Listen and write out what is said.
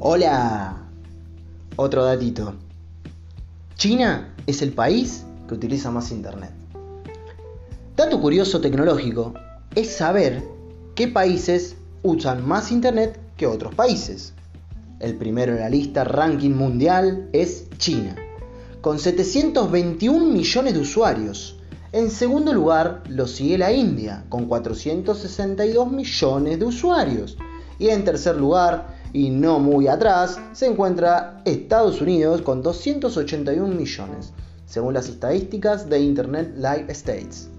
Hola. Otro datito. China es el país que utiliza más Internet. Dato curioso tecnológico es saber qué países usan más Internet que otros países. El primero en la lista ranking mundial es China, con 721 millones de usuarios. En segundo lugar lo sigue la India, con 462 millones de usuarios. Y en tercer lugar, y no muy atrás, se encuentra Estados Unidos con 281 millones, según las estadísticas de Internet Live States.